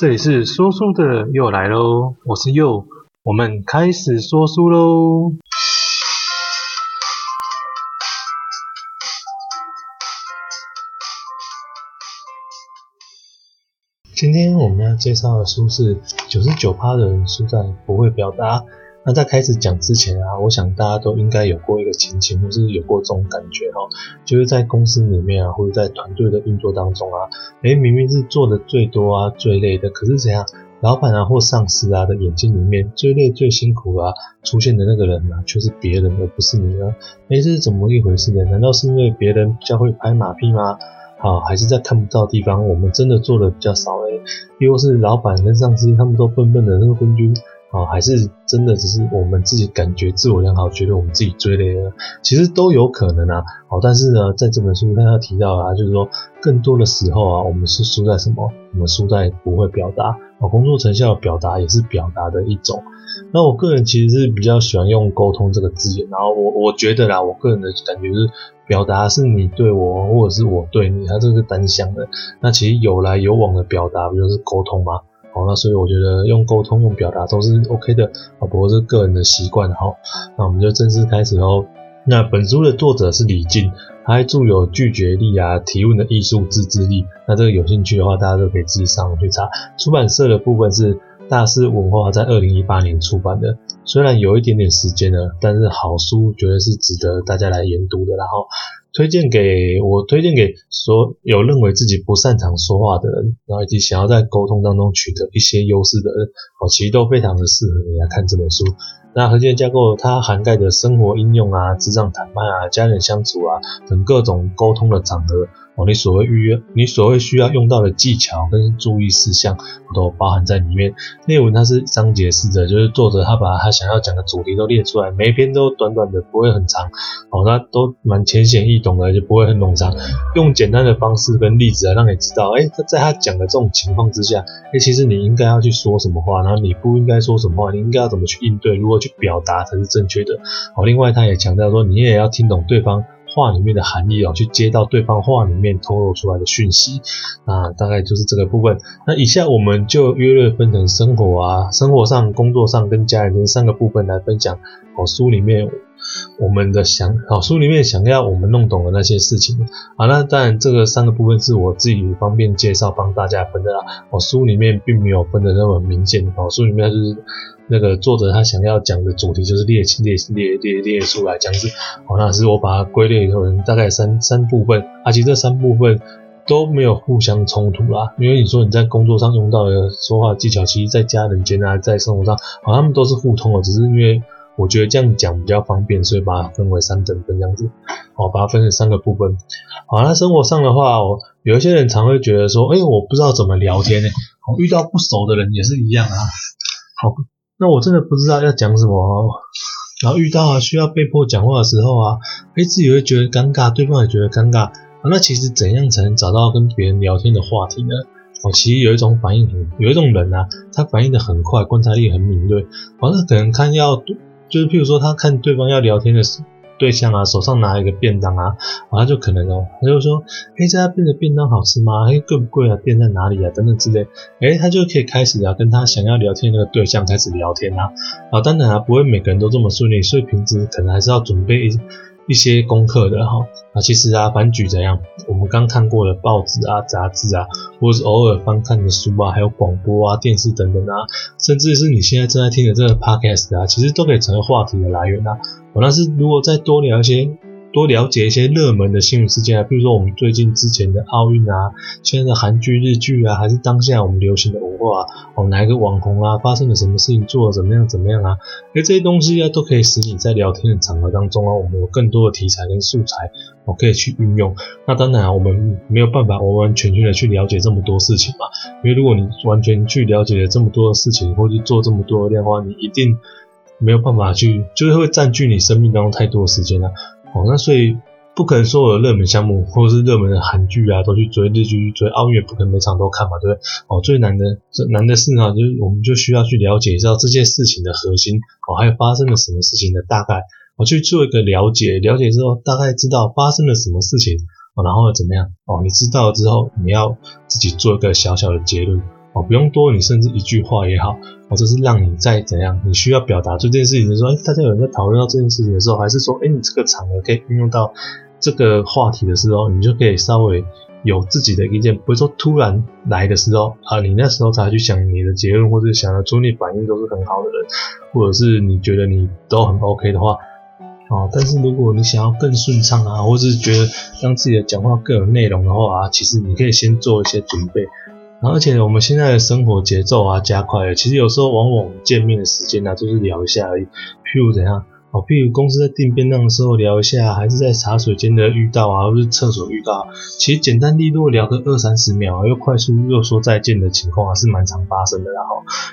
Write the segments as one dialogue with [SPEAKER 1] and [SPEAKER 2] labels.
[SPEAKER 1] 这里是说书的又来喽，我是又，我们开始说书喽。今天我们要介绍的书是九十九趴的人输在不会表达。那在开始讲之前啊，我想大家都应该有过一个情形，或是有过这种感觉哈，就是在公司里面啊，或者在团队的运作当中啊，诶，明明是做的最多啊、最累的，可是怎样，老板啊或上司啊的眼睛里面最累、最辛苦啊出现的那个人啊，却是别人而不是你呢？诶，这是怎么一回事呢？难道是因为别人比较会拍马屁吗？好，还是在看不到的地方，我们真的做的比较少诶，又或是老板跟上司他们都笨笨的，那个昏君。哦，还是真的只是我们自己感觉自我良好，觉得我们自己最累了，其实都有可能啊。哦，但是呢，在这本书他提到啊，就是说更多的时候啊，我们是输在什么？我们输在不会表达。哦，工作成效的表达也是表达的一种。那我个人其实是比较喜欢用沟通这个字眼，然后我我觉得啦，我个人的感觉是表达是你对我，或者是我对你，它这个单向的。那其实有来有往的表达，不就是沟通吗？好，那所以我觉得用沟通、用表达都是 OK 的，啊，不过是个人的习惯。好，那我们就正式开始喽。那本书的作者是李静，他还著有拒绝力啊、提问的艺术、自制力。那这个有兴趣的话，大家都可以自己上网去查。出版社的部分是大师文化，在二零一八年出版的。虽然有一点点时间了，但是好书绝对是值得大家来研读的。然后。推荐给我，推荐给所有认为自己不擅长说话的人，然后以及想要在沟通当中取得一些优势的人，哦，其实都非常的适合你来看这本书。那核心架构，它涵盖的生活应用啊、职场谈判啊、家人相处啊等各种沟通的场合。你所谓预约，你所谓需要用到的技巧跟注意事项，都包含在里面。内文它是章节式的，就是作者他把他想要讲的主题都列出来，每一篇都短短的，不会很长，哦，那都蛮浅显易懂的，就不会很冗长。用简单的方式跟例子来让你知道，哎，在他讲的这种情况之下，哎，其实你应该要去说什么话，然后你不应该说什么话，你应该要怎么去应对，如何去表达才是正确的。哦，另外他也强调说，你也要听懂对方。话里面的含义哦，去接到对方话里面透露出来的讯息啊，大概就是这个部分。那以下我们就约略分成生活啊、生活上、工作上跟家人这三个部分来分享。哦，书里面我们的想，哦，书里面想要我们弄懂的那些事情。好，那当然这个三个部分是我自己方便介绍帮大家分的啦。哦，书里面并没有分的那么明显。哦，书里面就是。那个作者他想要讲的主题就是列列列列列出来这样子，好，那是我把它归类成大概三三部分，而且这三部分都没有互相冲突啦，因为你说你在工作上用到的说话技巧，其实在家人间啊，在生活上，好，他们都是互通的，只是因为我觉得这样讲比较方便，所以把它分为三等分这样子，好，把它分成三个部分。好，那生活上的话，我有一些人常会觉得说，哎，我不知道怎么聊天呢，我遇到不熟的人也是一样啊，好。那我真的不知道要讲什么哦，然后遇到啊需要被迫讲话的时候啊，诶自己会觉得尴尬，对方也觉得尴尬。那其实怎样才能找到跟别人聊天的话题呢？哦，其实有一种反应很，有一种人啊，他反应的很快，观察力很敏锐，哦，那可能看要，就是譬如说他看对方要聊天的时候。对象啊，手上拿一个便当啊，然后就可能哦，他就说，哎，这家店的便当好吃吗？哎，贵不贵啊？店在哪里啊？等等之类，哎，他就可以开始啊，跟他想要聊天那个对象开始聊天啊。啊，当然啊，不会每个人都这么顺利，所以平时可能还是要准备一。一些功课的哈啊，其实啊，反举怎样，我们刚看过的报纸啊、杂志啊，或者是偶尔翻看的书啊，还有广播啊、电视等等啊，甚至是你现在正在听的这个 podcast 啊，其实都可以成为话题的来源啊。我那是如果再多聊一些。多了解一些热门的新闻事件啊，比如说我们最近之前的奥运啊，现在的韩剧、日剧啊，还是当下我们流行的文化啊，哦，哪一个网红啊，发生了什么事情，做了怎么样怎么样啊，哎，这些东西啊，都可以使你在聊天的场合当中啊，我们有更多的题材跟素材，我可以去运用。那当然，我们没有办法完完全全的去了解这么多事情嘛，因为如果你完全去了解了这么多的事情，或去做这么多的量的话，你一定没有办法去，就是会占据你生命当中太多的时间了。哦，那所以不可能所有的热门项目或者是热门的韩剧啊都去追，日剧去追，奥运不可能每场都看嘛，对不对？哦，最难的，这难的是呢，就是我们就需要去了解一下这件事情的核心，哦，还有发生了什么事情的大概，我去做一个了解，了解之后大概知道发生了什么事情，哦，然后怎么样？哦，你知道了之后，你要自己做一个小小的结论。哦，不用多，你甚至一句话也好，或者是让你再怎样，你需要表达这件事情的时候，哎，大家有人在讨论到这件事情的时候，还是说，哎，你这个场合可以运用到这个话题的时候，你就可以稍微有自己的意见，不会说突然来的时候啊，你那时候才去想你的结论，或者想要出你反应都是很好的人，或者是你觉得你都很 OK 的话，啊，但是如果你想要更顺畅啊，或者是觉得让自己的讲话更有内容的话啊，其实你可以先做一些准备。而且我们现在的生活节奏啊加快了，其实有时候往往见面的时间呢、啊，就是聊一下而已。譬如怎样哦，譬如公司在订便当的时候聊一下，还是在茶水间的遇到啊，或是厕所遇到，其实简单利落聊个二三十秒，又快速又说再见的情况啊，是蛮常发生的啦。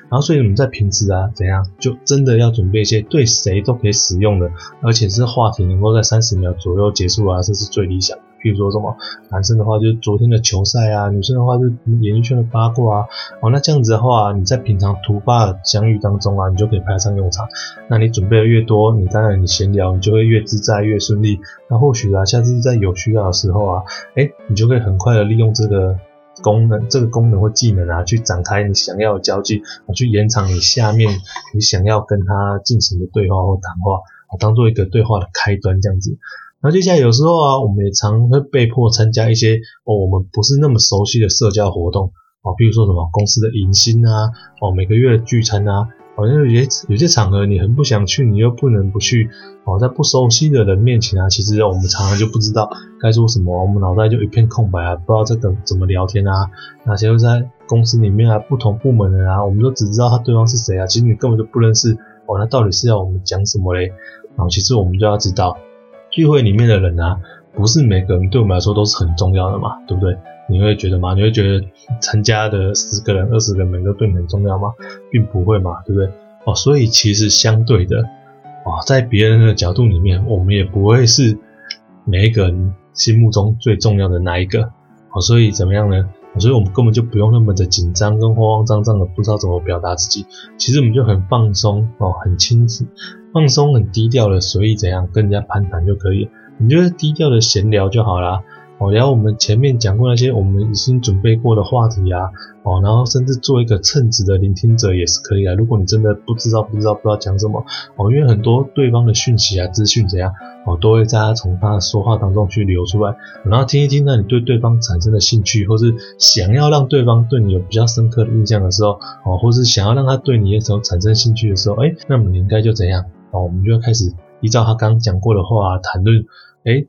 [SPEAKER 1] 然后所以我们在平时啊怎样，就真的要准备一些对谁都可以使用的，而且是话题能够在三十秒左右结束啊，这是最理想的。比如说什么，男生的话就是昨天的球赛啊，女生的话就是演艺圈的八卦啊，哦，那这样子的话，你在平常突发的相遇当中啊，你就可以派上用场。那你准备的越多，你当然你闲聊，你就会越自在越顺利。那或许啊，下次在有需要的时候啊，诶，你就可以很快的利用这个功能，这个功能或技能啊，去展开你想要的交际，去延长你下面你想要跟他进行的对话或谈话，啊，当做一个对话的开端这样子。那接下来有时候啊，我们也常会被迫参加一些哦，我们不是那么熟悉的社交活动啊，比如说什么公司的迎新啊，哦，每个月的聚餐啊，好像有些有些场合你很不想去，你又不能不去哦，在不熟悉的人面前啊，其实我们常常就不知道该说什么，我们脑袋就一片空白啊，不知道这个怎么聊天啊。那些又在公司里面啊，不同部门的啊，我们都只知道他对方是谁啊，其实你根本就不认识哦，那到底是要我们讲什么嘞？然后其实我们就要知道。聚会里面的人啊，不是每个人对我们来说都是很重要的嘛，对不对？你会觉得吗？你会觉得参加的十个人、二十个人每个对你很重要吗？并不会嘛，对不对？哦，所以其实相对的，哦，在别人的角度里面，我们也不会是每一个人心目中最重要的那一个。哦，所以怎么样呢？所以我们根本就不用那么的紧张跟慌慌张张的，不知道怎么表达自己。其实我们就很放松哦，很轻松、放松、很低调的随意怎样跟人家攀谈就可以。你就是低调的闲聊就好啦。哦，然后我们前面讲过那些我们已经准备过的话题啊，哦，然后甚至做一个称职的聆听者也是可以的。如果你真的不知道、不知道、不知道讲什么，哦，因为很多对方的讯息啊、资讯怎样，哦，都会在他从他的说话当中去流出来，然后听一听，那你对对方产生的兴趣，或是想要让对方对你有比较深刻的印象的时候，哦，或是想要让他对你的时候产生兴趣的时候，哎，那么你应该就怎样？哦，我们就要开始依照他刚刚讲过的话谈论，哎。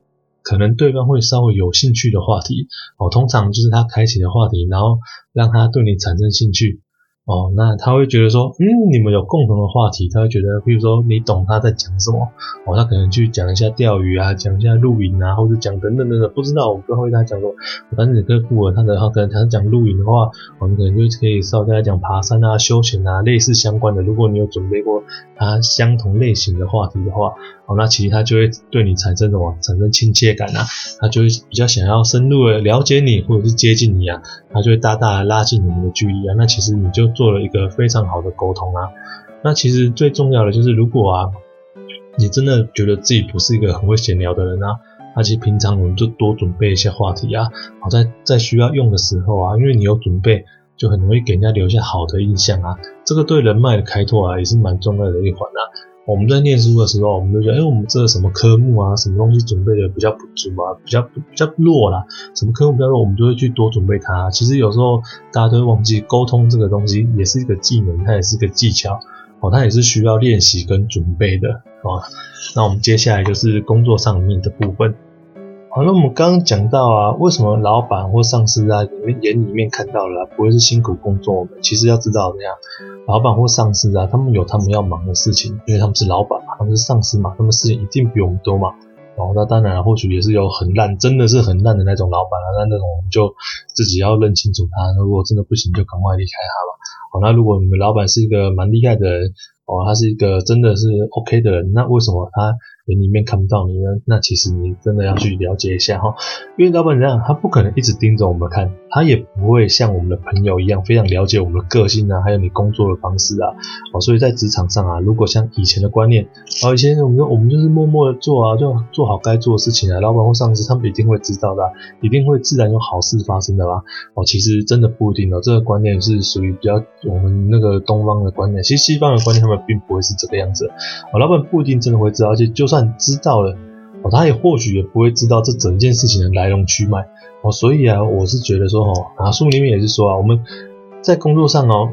[SPEAKER 1] 可能对方会稍微有兴趣的话题，哦，通常就是他开启的话题，然后让他对你产生兴趣。哦，那他会觉得说，嗯，你们有共同的话题，他会觉得，比如说你懂他在讲什么，哦，他可能去讲一下钓鱼啊，讲一下露营啊，或者讲等等等等，不知道，我不知道会跟他讲什么，反正你可以附和他的，话可能他讲露营的话，我们可能就可以稍微跟他讲爬山啊、休闲啊，类似相关的。如果你有准备过他相同类型的话题的话，哦，那其实他就会对你产生什么，产生亲切感啊，他就会比较想要深入的了解你，或者是接近你啊，他就会大大的拉近你们的距离啊，那其实你就。做了一个非常好的沟通啊，那其实最重要的就是，如果啊，你真的觉得自己不是一个很会闲聊的人啊，那其实平常我们就多准备一些话题啊，好在在需要用的时候啊，因为你有准备，就很容易给人家留下好的印象啊，这个对人脉的开拓啊，也是蛮重要的一环啊。我们在念书的时候，我们就觉得，哎，我们这个什么科目啊，什么东西准备的比较不足啊，比较比较弱啦，什么科目比较弱，我们就会去多准备它。其实有时候大家都会忘记，沟通这个东西也是一个技能，它也是个技巧，哦，它也是需要练习跟准备的，哦。那我们接下来就是工作上面的部分。好，那我们刚刚讲到啊，为什么老板或上司啊，你们眼里面看到了，不会是辛苦工作？我们其实要知道怎样，老板或上司啊，他们有他们要忙的事情，因为他们是老板嘛，他们是上司嘛，他们事情一定比我们多嘛。然后那当然，或许也是有很烂，真的是很烂的那种老板啊，那那种我们就自己要认清楚他。如果真的不行，就赶快离开他吧。好，那如果你们老板是一个蛮厉害的人，哦，他是一个真的是 OK 的人，那为什么他人里面看不到你呢，那其实你真的要去了解一下哈，因为老板这样，他不可能一直盯着我们看，他也不会像我们的朋友一样非常了解我们的个性啊，还有你工作的方式啊，哦，所以在职场上啊，如果像以前的观念，哦，以前我们说我们就是默默的做啊，就做好该做的事情啊，老板或上司他们一定会知道的，一定会自然有好事发生的啦，哦，其实真的不一定哦，这个观念是属于比较我们那个东方的观念，其实西方的观念他们并不会是这个样子，哦，老板不一定真的会知道，而且就算知道了。哦，他也或许也不会知道这整件事情的来龙去脉哦，所以啊，我是觉得说哦，啊，书里面也是说啊，我们在工作上哦，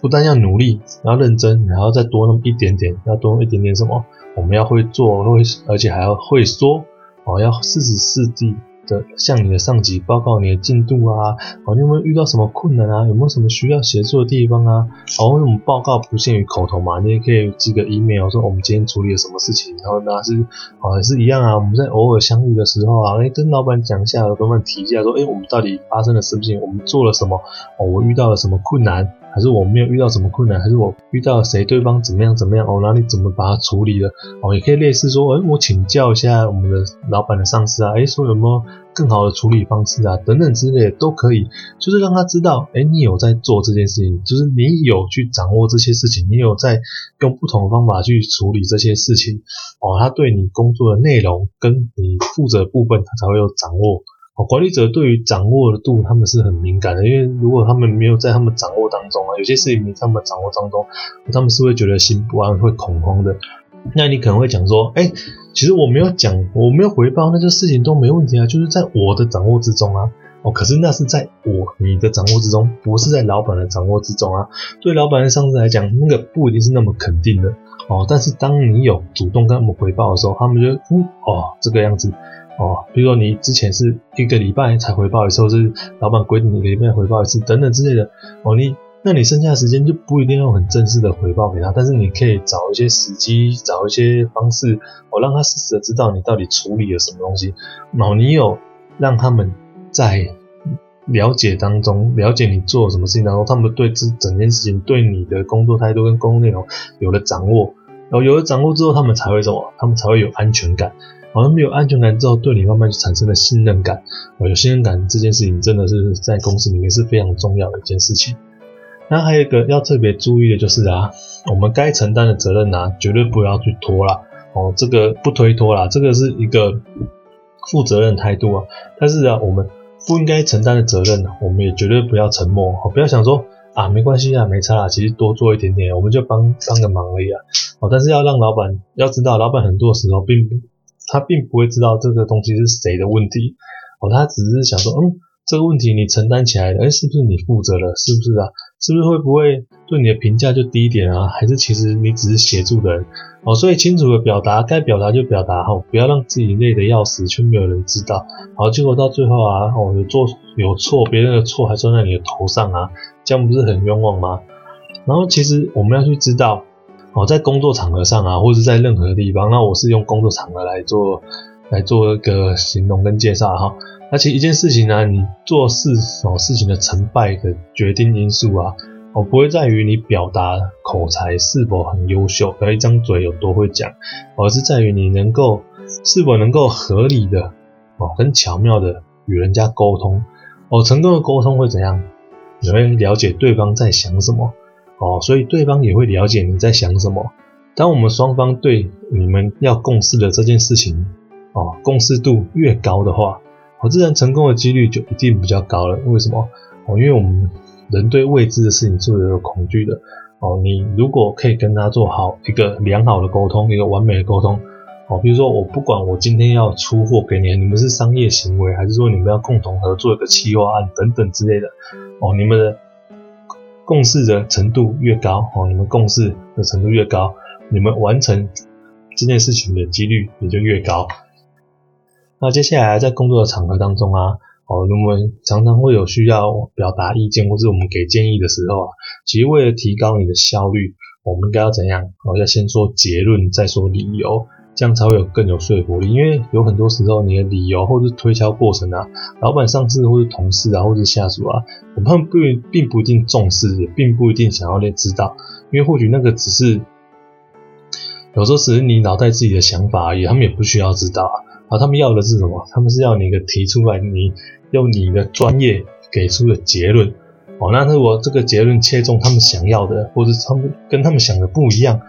[SPEAKER 1] 不但要努力，要认真，然后再多那么一点点，要多一点点什么，我们要会做，会，而且还要会说哦，要适时适地。的向你的上级报告你的进度啊，哦，你有没有遇到什么困难啊？有没有什么需要协助的地方啊？哦，我们报告不限于口头嘛，你也可以寄个 email 说我们今天处理了什么事情，然后呢是哦也是一样啊，我们在偶尔相遇的时候啊，哎，跟老板讲一下，跟老板提一下说，哎，我们到底发生了什么事情？我们做了什么？哦，我遇到了什么困难？还是我没有遇到什么困难，还是我遇到谁，对方怎么样怎么样哦，然后你怎么把它处理了哦？也可以类似说，哎，我请教一下我们的老板的上司啊，哎，说有没有更好的处理方式啊，等等之类的都可以，就是让他知道，哎，你有在做这件事情，就是你有去掌握这些事情，你有在用不同的方法去处理这些事情哦，他对你工作的内容跟你负责的部分，他才会有掌握。管理者对于掌握的度，他们是很敏感的，因为如果他们没有在他们掌握当中啊，有些事情没在他们掌握当中，他们是会觉得心不安、会恐慌的。那你可能会讲说，哎，其实我没有讲，我没有回报，那些事情都没问题啊，就是在我的掌握之中啊。哦，可是那是在我你的掌握之中，不是在老板的掌握之中啊。对老板的上司来讲，那个不一定是那么肯定的哦。但是当你有主动跟他们回报的时候，他们就嗯，哦，这个样子。哦，比如说你之前是一个礼拜才回报一次，或是老板规定你一个礼拜回报一次等等之类的，哦，你那你剩下的时间就不一定要很正式的回报给他，但是你可以找一些时机，找一些方式，哦，让他实时的知道你到底处理了什么东西，然后你有让他们在了解当中，了解你做什么事情当中，他们对这整件事情对你的工作态度跟工作内容有了掌握，然后有了掌握之后，他们才会什么？他们才会有安全感。好像没有安全感之后，对你慢慢就产生了信任感。哦，有信任感这件事情真的是在公司里面是非常重要的一件事情。那还有一个要特别注意的就是啊，我们该承担的责任啊，绝对不要去拖啦。哦，这个不推脱啦，这个是一个负责任态度啊。但是啊，我们不应该承担的责任，我们也绝对不要沉默。哦，不要想说啊，没关系啊，没差啊，其实多做一点点，我们就帮帮个忙而已啊。哦，但是要让老板要知道，老板很多时候并。他并不会知道这个东西是谁的问题，哦，他只是想说，嗯，这个问题你承担起来了，诶，是不是你负责了？是不是啊？是不是会不会对你的评价就低一点啊？还是其实你只是协助的人？哦，所以清楚的表达，该表达就表达，哈，不要让自己累得要死，却没有人知道，好，结果到最后啊，哦，有做有错，别人的错还算在你的头上啊，这样不是很冤枉吗？然后其实我们要去知道。哦，在工作场合上啊，或者在任何地方，那我是用工作场合来做来做一个形容跟介绍哈。而且一件事情呢，你做事哦，事情的成败的决定因素啊，哦，不会在于你表达口才是否很优秀，和一张嘴有多会讲，而是在于你能够是否能够合理的哦，很巧妙的与人家沟通。哦，成功的沟通会怎样？你会了解对方在想什么。哦，所以对方也会了解你在想什么。当我们双方对你们要共事的这件事情，哦，共识度越高的话，哦，自然成功的几率就一定比较高了。为什么？哦，因为我们人对未知的事情是会有恐惧的。哦，你如果可以跟他做好一个良好的沟通，一个完美的沟通，哦，比如说我不管我今天要出货给你，你们是商业行为，还是说你们要共同合作一个企划案等等之类的，哦，你们的。共识的程度越高，哦，你们共识的程度越高，你们完成这件事情的几率也就越高。那接下来在工作的场合当中啊，哦，我们常常会有需要表达意见或是我们给建议的时候啊，其实为了提高你的效率，我们应该要怎样？哦，要先说结论，再说理由。这样才会有更有说服力，因为有很多时候你的理由或是推敲过程啊，老板、上司或是同事啊，或是下属啊，我们不并不一定重视，也并不一定想要来知道，因为或许那个只是有时候只是你脑袋自己的想法而已，他们也不需要知道啊。啊，他们要的是什么？他们是要你一个提出来，你用你的专业给出的结论。哦，那如果这个结论切中他们想要的，或者他们跟他们想的不一样，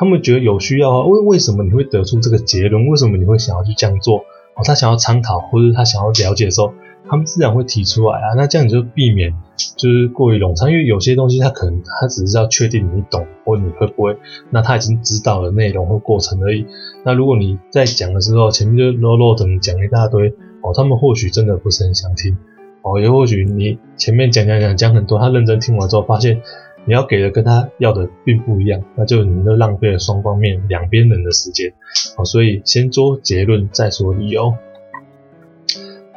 [SPEAKER 1] 他们觉得有需要啊，为为什么你会得出这个结论？为什么你会想要去这样做？哦，他想要参考，或者他想要了解的时候，他们自然会提出来啊。那这样你就避免就是过于冗长，因为有些东西他可能他只是要确定你懂，或你会不会，那他已经知道了内容或过程而已。那如果你在讲的时候前面就啰啰等讲一大堆，哦，他们或许真的不是很想听。哦，也或许你前面讲讲讲讲很多，他认真听完之后，发现你要给的跟他要的并不一样，那就你就浪费了双方面两边人的时间。好，所以先做结论再说理由。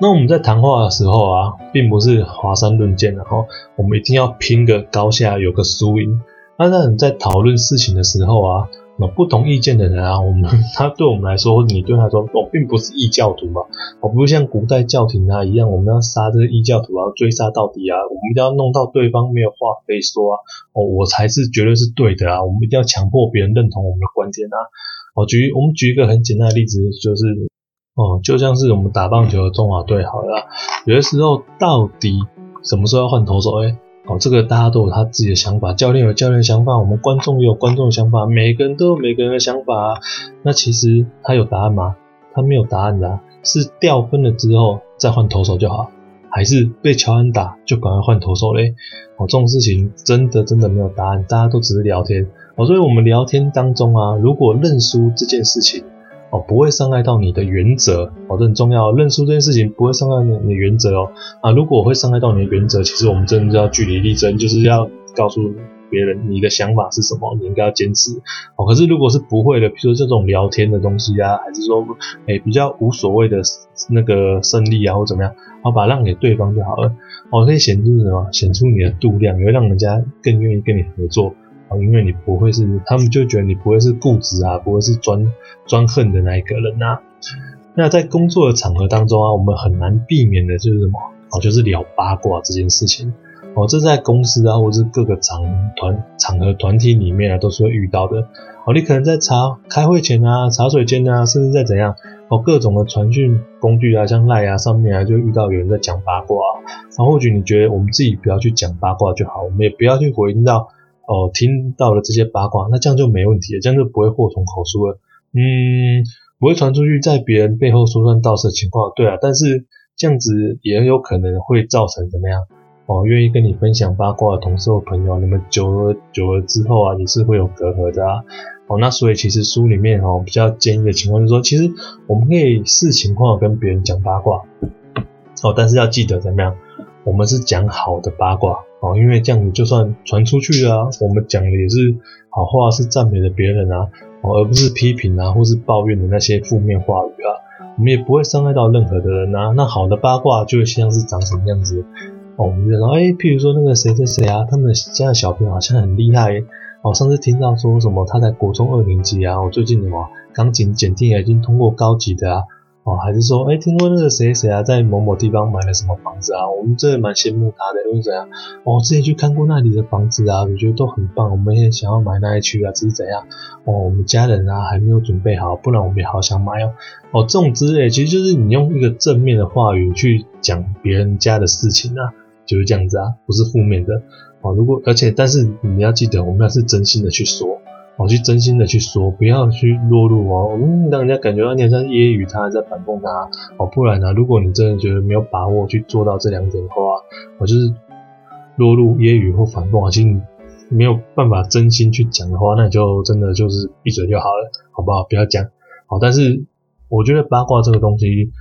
[SPEAKER 1] 那我们在谈话的时候啊，并不是华山论剑，的哈我们一定要拼个高下，有个输赢。那那你在讨论事情的时候啊。那不同意见的人啊，我们他对我们来说，你对他说，我、哦、并不是异教徒嘛，我、哦、不是像古代教廷啊一样，我们要杀这个异教徒啊，追杀到底啊，我们一定要弄到对方没有话可以说啊，哦，我才是绝对是对的啊，我们一定要强迫别人认同我们的观点啊。我、哦、举我们举一个很简单的例子，就是哦，就像是我们打棒球的中华队好了，有的时候到底什么时候要换投手？诶哦，这个大家都有他自己的想法，教练有教练的想法，我们观众也有观众的想法，每个人都有每个人的想法啊。那其实他有答案吗？他没有答案的，是掉分了之后再换投手就好，还是被乔安打就赶快换投手嘞？哦，这种事情真的真的没有答案，大家都只是聊天。哦，所以我们聊天当中啊，如果认输这件事情。哦，不会伤害到你的原则，哦，这很重要。认输这件事情不会伤害你的原则哦。啊，如果会伤害到你的原则，其实我们真的就要据理力争，就是要告诉别人你的想法是什么，你应该要坚持。哦，可是如果是不会的，比如说这种聊天的东西啊，还是说，哎，比较无所谓的那个胜利啊，或怎么样，好，把让给对方就好了。哦，可以显出什么？显出你的度量，也会让人家更愿意跟你合作。因为你不会是，他们就觉得你不会是固执啊，不会是专专横的那一个人啊。那在工作的场合当中啊，我们很难避免的就是什么？哦，就是聊八卦这件事情。哦，这在公司啊，或者是各个场团场合团体里面啊，都是会遇到的。哦，你可能在茶开会前啊，茶水间啊，甚至在怎样哦，各种的传讯工具啊，像赖啊上面啊，就遇到有人在讲八卦啊。然后或许你觉得我们自己不要去讲八卦就好，我们也不要去回应到。哦，听到了这些八卦，那这样就没问题了，这样就不会祸从口出了。嗯，不会传出去，在别人背后说三道四的情况，对啊，但是这样子也有可能会造成怎么样？哦，愿意跟你分享八卦的同事或朋友，你们久了久了之后啊，也是会有隔阂的啊。哦，那所以其实书里面哦比较建议的情况就是说，其实我们可以视情况跟别人讲八卦，哦，但是要记得怎么样？我们是讲好的八卦。哦，因为这样子就算传出去了啊，我们讲的也是好话，是赞美了别人啊，而不是批评啊，或是抱怨的那些负面话语啊，我们也不会伤害到任何的人啊。那好的八卦就像是长什么样子？哦，我们就说，哎，譬如说那个谁谁谁啊，他们家的小朋友好像很厉害。哦，上次听到说什么他在国中二年级啊，我最近什么钢琴检定已经通过高级的啊。哦，还是说，哎，听说那个谁谁啊，在某某地方买了什么房子啊？我们真的蛮羡慕他的，又是怎样？哦，之前去看过那里的房子啊，我觉得都很棒，我们也想要买那一区啊，只是怎样？哦，我们家人啊还没有准备好，不然我们也好想买哦。哦，这种之类，其实就是你用一个正面的话语去讲别人家的事情啊，就是这样子啊，不是负面的。哦，如果而且但是你要记得，我们要是真心的去说。我去真心的去说，不要去落入哦，嗯，让人家感觉到你好像揶揄他，在反讽他哦。不然呢，如果你真的觉得没有把握去做到这两点的话，我就是落入揶揄或反讽，其实你没有办法真心去讲的话，那你就真的就是闭嘴就好了，好不好？不要讲。好，但是我觉得八卦这个东西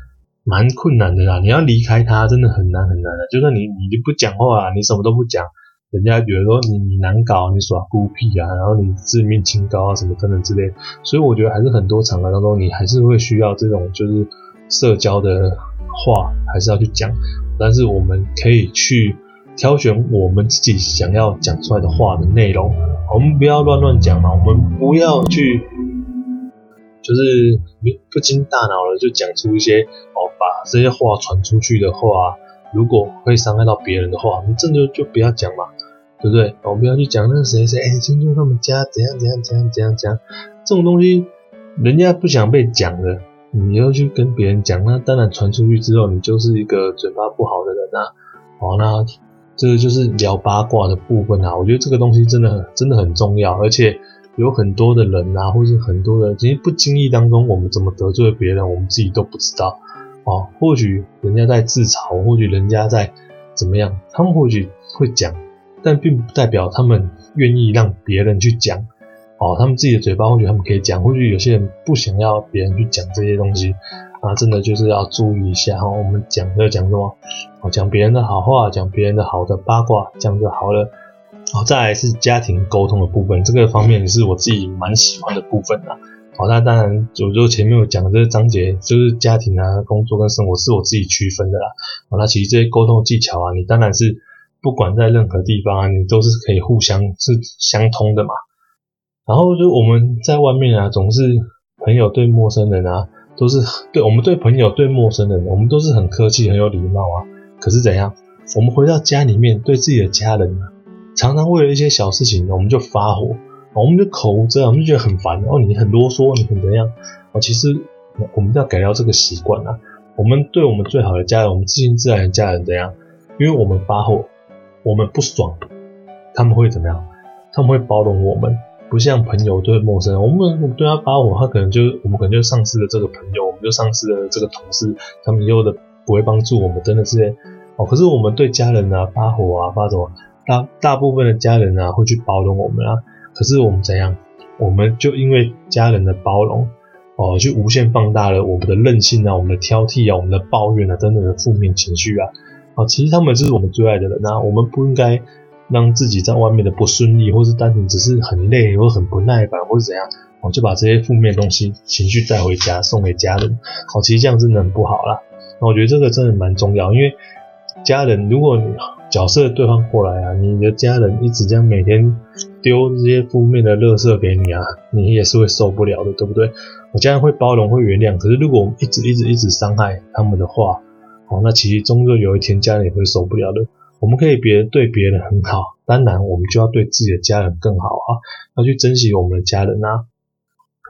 [SPEAKER 1] 蛮困难的啦，你要离开它真的很难很难的。就算你你不讲话，你什么都不讲。人家觉得说你你难搞，你耍孤僻啊，然后你自命清高啊，什么等等之类，所以我觉得还是很多场合当中，你还是会需要这种就是社交的话，还是要去讲。但是我们可以去挑选我们自己想要讲出来的话的内容，我们不要乱乱讲嘛，我们不要去就是不经大脑的就讲出一些哦，把这些话传出去的话。如果会伤害到别人的话，我们这就就不要讲嘛，对不对？我们不要去讲那个谁谁，哎，听说他们家怎样怎样怎样怎样怎样，这种东西人家不想被讲的，你要去跟别人讲，那当然传出去之后，你就是一个嘴巴不好的人啊。好，那这个就是聊八卦的部分啊。我觉得这个东西真的很真的很重要，而且有很多的人啊，或是很多的，其实不经意当中，我们怎么得罪了别人，我们自己都不知道。哦，或许人家在自嘲，或许人家在怎么样，他们或许会讲，但并不代表他们愿意让别人去讲。哦，他们自己的嘴巴或许他们可以讲，或许有些人不想要别人去讲这些东西啊，真的就是要注意一下哈。我们讲要讲什么？哦，讲别人的好话，讲别人的好的八卦，这样就好了。好，再来是家庭沟通的部分，这个方面也是我自己蛮喜欢的部分啊。好，那当然，就就前面有讲的这个章节，就是家庭啊、工作跟生活是我自己区分的啦。好，那其实这些沟通技巧啊，你当然是不管在任何地方，你都是可以互相是相通的嘛。然后就我们在外面啊，总是朋友对陌生人啊，都是对我们对朋友对陌生人，我们都是很客气、很有礼貌啊。可是怎样？我们回到家里面，对自己的家人啊，常常为了一些小事情，我们就发火。我们就口无遮拦，我们就觉得很烦。哦，你很啰嗦，你很怎样？哦，其实我们要改掉这个习惯啊。我们对我们最好的家人，我们自信自然的家人怎样？因为我们发火，我们不爽，他们会怎么样？他们会包容我们，不像朋友对陌生人，我们对他发火，他可能就我们可能就丧失了这个朋友，我们就丧失了这个同事，他们以后的不会帮助我们，真的是哦。可是我们对家人啊发火啊发什么？大大部分的家人啊会去包容我们啊。可是我们怎样？我们就因为家人的包容，哦，去无限放大了我们的任性啊，我们的挑剔啊，我们的抱怨啊，等等的负面情绪啊，啊，其实他们就是我们最爱的人啊，我们不应该让自己在外面的不顺利，或是单纯只是很累，或很不耐烦，或是怎样，哦，就把这些负面东西情绪带回家，送给家人，哦，其实这样真的很不好啦。那我觉得这个真的蛮重要，因为家人，如果你角色对换过来啊，你的家人一直这样每天丢这些负面的垃圾给你啊，你也是会受不了的，对不对？我家人会包容，会原谅，可是如果我们一直一直一直伤害他们的话，那其实终究有一天家人也会受不了的。我们可以别对别人很好，当然我们就要对自己的家人更好啊，要去珍惜我们的家人啊。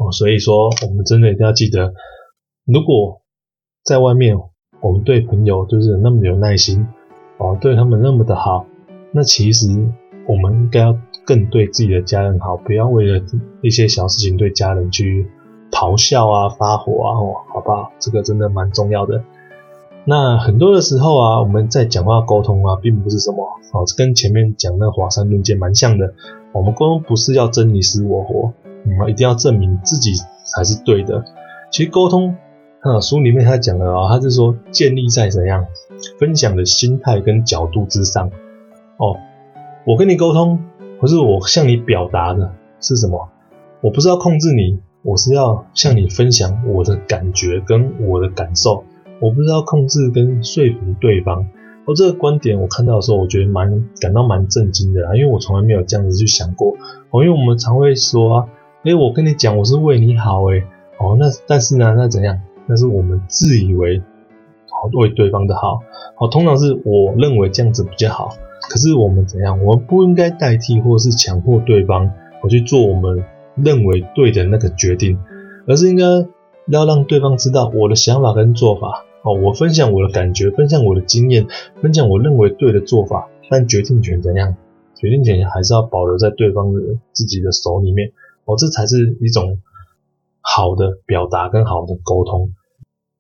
[SPEAKER 1] 哦，所以说我们真的一定要记得，如果在外面我们对朋友就是那么有耐心。哦，对他们那么的好，那其实我们应该要更对自己的家人好，不要为了一些小事情对家人去咆哮啊、发火啊，哦，好不好？这个真的蛮重要的。那很多的时候啊，我们在讲话沟通啊，并不是什么哦，跟前面讲那华山论剑蛮像的。我们沟通不是要争你死我活，我们一定要证明自己才是对的。其实沟通。那书里面他讲了啊，他是说建立在怎样分享的心态跟角度之上哦。我跟你沟通，不是我向你表达的是什么？我不是要控制你，我是要向你分享我的感觉跟我的感受。我不知道控制跟说服对方。哦，这个观点我看到的时候，我觉得蛮感到蛮震惊的啦，因为我从来没有这样子去想过。哦，因为我们常会说啊，诶，我跟你讲，我是为你好，诶，哦，那但是呢，那怎样？那是我们自以为好为对方的好，好，通常是我认为这样子比较好。可是我们怎样？我们不应该代替或是强迫对方我去做我们认为对的那个决定，而是应该要让对方知道我的想法跟做法。哦，我分享我的感觉，分享我的经验，分享我认为对的做法，但决定权怎样？决定权还是要保留在对方的自己的手里面。哦，这才是一种。好的表达跟好的沟通，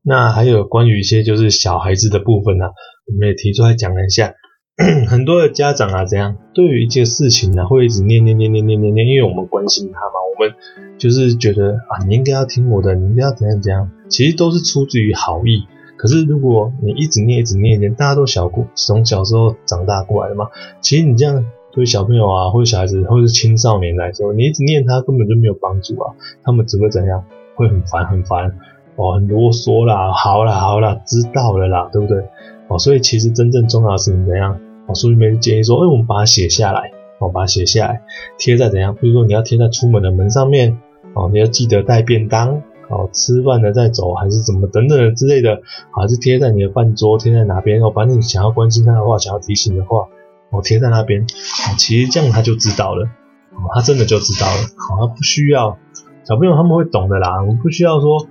[SPEAKER 1] 那还有关于一些就是小孩子的部分呢、我们也提出来讲了一下。很多的家长啊，怎样对于一件事情呢、会一直念念念念念念念，因为我们关心他嘛，我们就是觉得啊，你应该要听我的，你应该要怎样怎样，其实都是出自于好意。可是如果你一直念一直念念，大家都小过从小时候长大过来的嘛，其实你这样。对小朋友啊，或者小孩子，或者是青少年来说，你一直念他根本就没有帮助啊。他们只会怎样？会很烦，很烦哦，很啰嗦啦。好啦，好啦，知道了啦，对不对？哦，所以其实真正重要的是怎样？哦，书里面建议说，哎，我们把它写下来，哦，把它写下来，贴在怎样？比如说你要贴在出门的门上面，哦，你要记得带便当，哦，吃饭了再走，还是怎么等等之类的，还是贴在你的饭桌，贴在哪边？哦，把你想要关心他的话，想要提醒的话。我贴在那边，哦其实这样他就知道了，哦他真的就知道了，好他不需要小朋友他们会懂的啦，我们不需要说，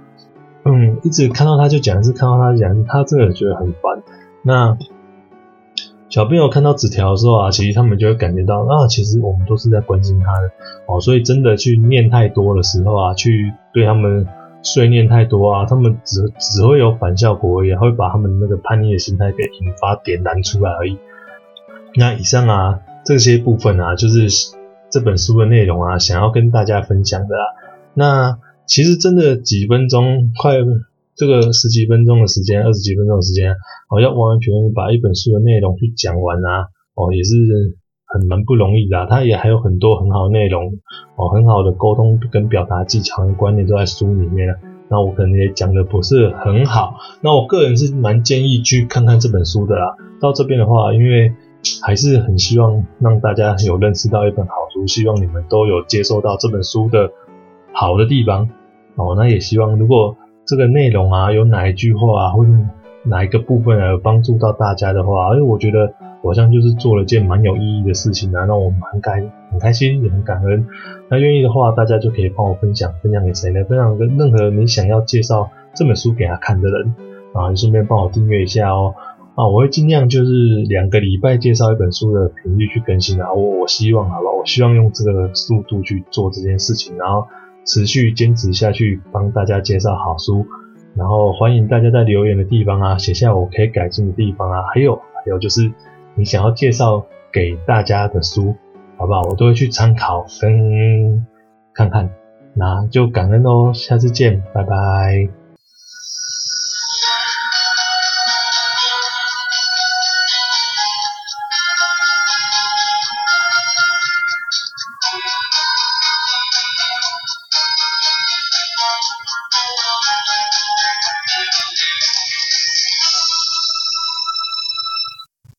[SPEAKER 1] 嗯，一直看到他就讲一次，看到他就讲，他真的觉得很烦。那小朋友看到纸条的时候啊，其实他们就会感觉到啊，其实我们都是在关心他的哦，所以真的去念太多的时候啊，去对他们碎念太多啊，他们只只会有反效果，也会把他们那个叛逆的心态给引发点燃出来而已。那以上啊，这些部分啊，就是这本书的内容啊，想要跟大家分享的啦。那其实真的几分钟，快。这个十几分钟的时间，二十几分钟的时间，哦，要完完全全把一本书的内容去讲完啊，哦，也是很蛮不容易的啊。它也还有很多很好的内容，哦，很好的沟通跟表达技巧跟观念都在书里面了。那我可能也讲的不是很好，那我个人是蛮建议去看看这本书的啦。到这边的话，因为还是很希望让大家有认识到一本好书，希望你们都有接受到这本书的好的地方，哦，那也希望如果。这个内容啊，有哪一句话啊，或者哪一个部分啊，有帮助到大家的话，因为，我觉得好像就是做了件蛮有意义的事情啊，让我蛮开很开心，也很感恩。那愿意的话，大家就可以帮我分享，分享给谁呢？分享给任何你想要介绍这本书给他看的人啊，你顺便帮我订阅一下哦。啊，我会尽量就是两个礼拜介绍一本书的频率去更新啊，我我希望好吧，我希望用这个速度去做这件事情，然后。持续坚持下去，帮大家介绍好书，然后欢迎大家在留言的地方啊，写下我可以改进的地方啊，还有还有就是你想要介绍给大家的书，好不好？我都会去参考跟看看，那就感恩哦，下次见，拜拜。